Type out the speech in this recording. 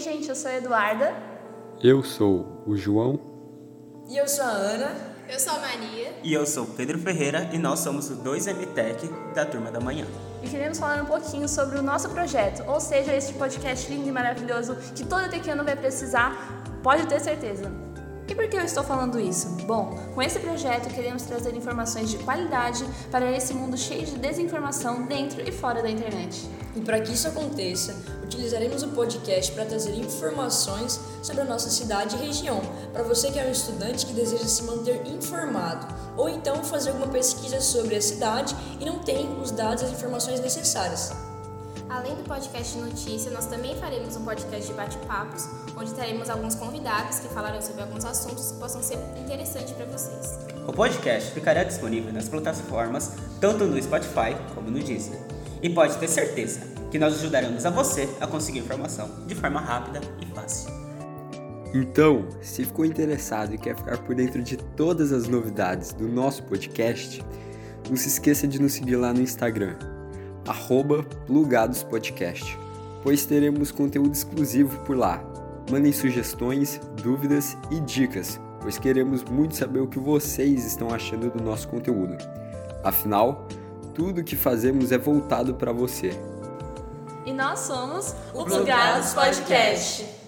gente, eu sou a Eduarda. Eu sou o João. E eu sou a Ana. Eu sou a Maria. E eu sou o Pedro Ferreira e nós somos o 2MTech da Turma da Manhã. E queremos falar um pouquinho sobre o nosso projeto, ou seja, esse podcast lindo e maravilhoso que todo tequiano vai precisar, pode ter certeza. E por que eu estou falando isso? Bom, com esse projeto queremos trazer informações de qualidade para esse mundo cheio de desinformação dentro e fora da internet. E para que isso aconteça, utilizaremos o podcast para trazer informações sobre a nossa cidade e região, para você que é um estudante que deseja se manter informado, ou então fazer alguma pesquisa sobre a cidade e não tem os dados e as informações necessárias. Além do podcast de notícia, nós também faremos um podcast de bate-papos, onde teremos alguns convidados que falarão sobre alguns assuntos que possam ser interessantes para vocês. O podcast ficará disponível nas plataformas tanto no Spotify como no Deezer. E pode ter certeza que nós ajudaremos a você a conseguir informação de forma rápida e fácil. Então, se ficou interessado e quer ficar por dentro de todas as novidades do nosso podcast, não se esqueça de nos seguir lá no Instagram, arroba plugadospodcast, pois teremos conteúdo exclusivo por lá. Mandem sugestões, dúvidas e dicas, pois queremos muito saber o que vocês estão achando do nosso conteúdo. Afinal, tudo que fazemos é voltado para você. E nós somos o Plugados Podcast.